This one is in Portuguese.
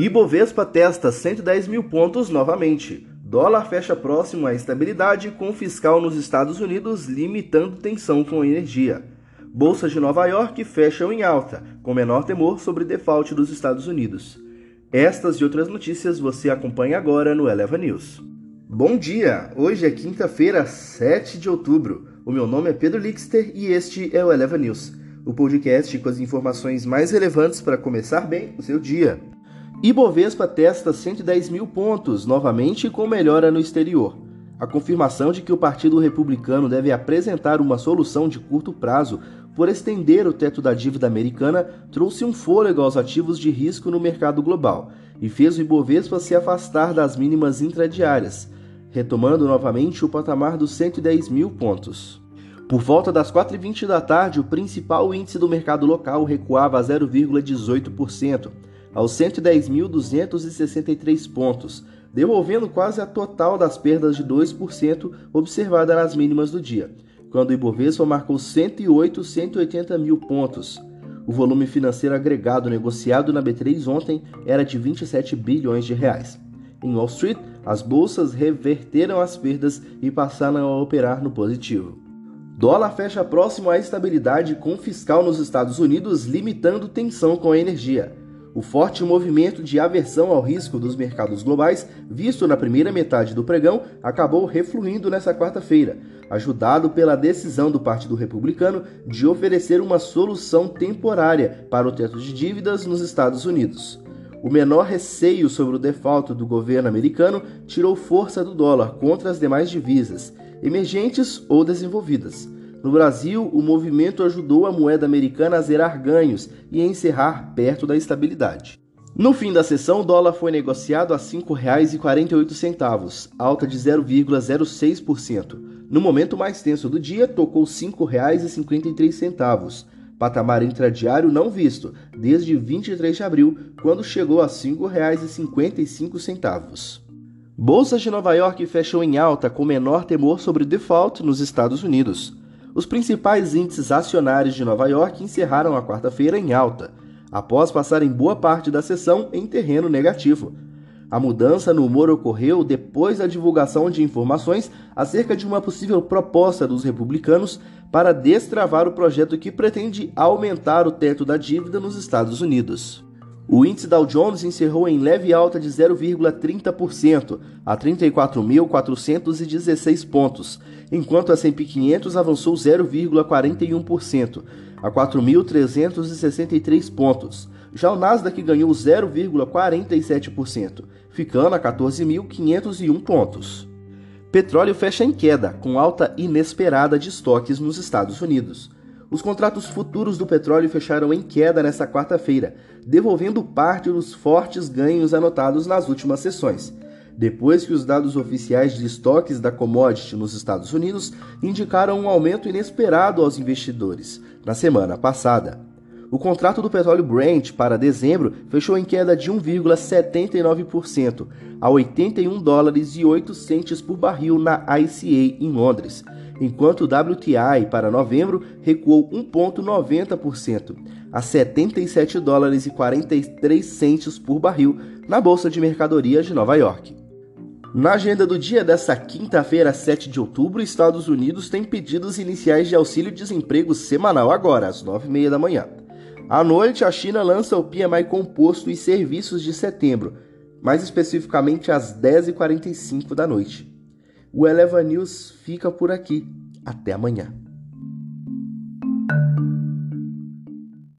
Ibovespa testa 110 mil pontos novamente. Dólar fecha próximo à estabilidade, com fiscal nos Estados Unidos limitando tensão com energia. Bolsas de Nova York fecham em alta, com menor temor sobre default dos Estados Unidos. Estas e outras notícias você acompanha agora no Eleva News. Bom dia! Hoje é quinta-feira, 7 de outubro. O meu nome é Pedro Lixter e este é o Eleva News, o podcast com as informações mais relevantes para começar bem o seu dia. Ibovespa testa 110 mil pontos, novamente com melhora no exterior. A confirmação de que o Partido Republicano deve apresentar uma solução de curto prazo por estender o teto da dívida americana trouxe um fôlego aos ativos de risco no mercado global e fez o Ibovespa se afastar das mínimas intradiárias, retomando novamente o patamar dos 110 mil pontos. Por volta das 4h20 da tarde, o principal índice do mercado local recuava a 0,18% aos 110.263 pontos, devolvendo quase a total das perdas de 2% observada nas mínimas do dia, quando o Ibovespa marcou 108, 180 mil pontos. O volume financeiro agregado negociado na B3 ontem era de 27 bilhões de reais. Em Wall Street, as bolsas reverteram as perdas e passaram a operar no positivo. Dólar fecha próximo à estabilidade com fiscal nos Estados Unidos limitando tensão com a energia. O forte movimento de aversão ao risco dos mercados globais, visto na primeira metade do pregão, acabou refluindo nesta quarta-feira, ajudado pela decisão do Partido Republicano de oferecer uma solução temporária para o teto de dívidas nos Estados Unidos. O menor receio sobre o default do governo americano tirou força do dólar contra as demais divisas, emergentes ou desenvolvidas. No Brasil, o movimento ajudou a moeda americana a zerar ganhos e a encerrar perto da estabilidade. No fim da sessão, o dólar foi negociado a R$ 5,48, alta de 0,06%. No momento mais tenso do dia, tocou R$ 5,53, patamar intradiário não visto desde 23 de abril, quando chegou a R$ 5,55. Bolsas de Nova York fechou em alta com menor temor sobre default nos Estados Unidos. Os principais índices acionários de Nova York encerraram a quarta-feira em alta, após passarem boa parte da sessão em terreno negativo. A mudança no humor ocorreu depois da divulgação de informações acerca de uma possível proposta dos republicanos para destravar o projeto que pretende aumentar o teto da dívida nos Estados Unidos. O índice Dow Jones encerrou em leve alta de 0,30% a 34.416 pontos, enquanto a S&P 500 avançou 0,41% a 4.363 pontos. Já o Nasdaq ganhou 0,47%, ficando a 14.501 pontos. Petróleo fecha em queda, com alta inesperada de estoques nos Estados Unidos. Os contratos futuros do petróleo fecharam em queda nesta quarta-feira, devolvendo parte dos fortes ganhos anotados nas últimas sessões, depois que os dados oficiais de estoques da commodity nos Estados Unidos indicaram um aumento inesperado aos investidores na semana passada. O contrato do petróleo Brent para dezembro fechou em queda de 1,79% a 81 dólares e 8 centes por barril na ICA em Londres enquanto o WTI para novembro recuou 1,90% a 77 dólares e 43 centes por barril na Bolsa de Mercadorias de Nova York. Na agenda do dia desta quinta-feira, 7 de outubro, Estados Unidos tem pedidos iniciais de auxílio-desemprego semanal agora, às 9h30 da manhã. À noite, a China lança o PMI composto e serviços de setembro, mais especificamente às 10h45 da noite. O Eleva News fica por aqui. Até amanhã.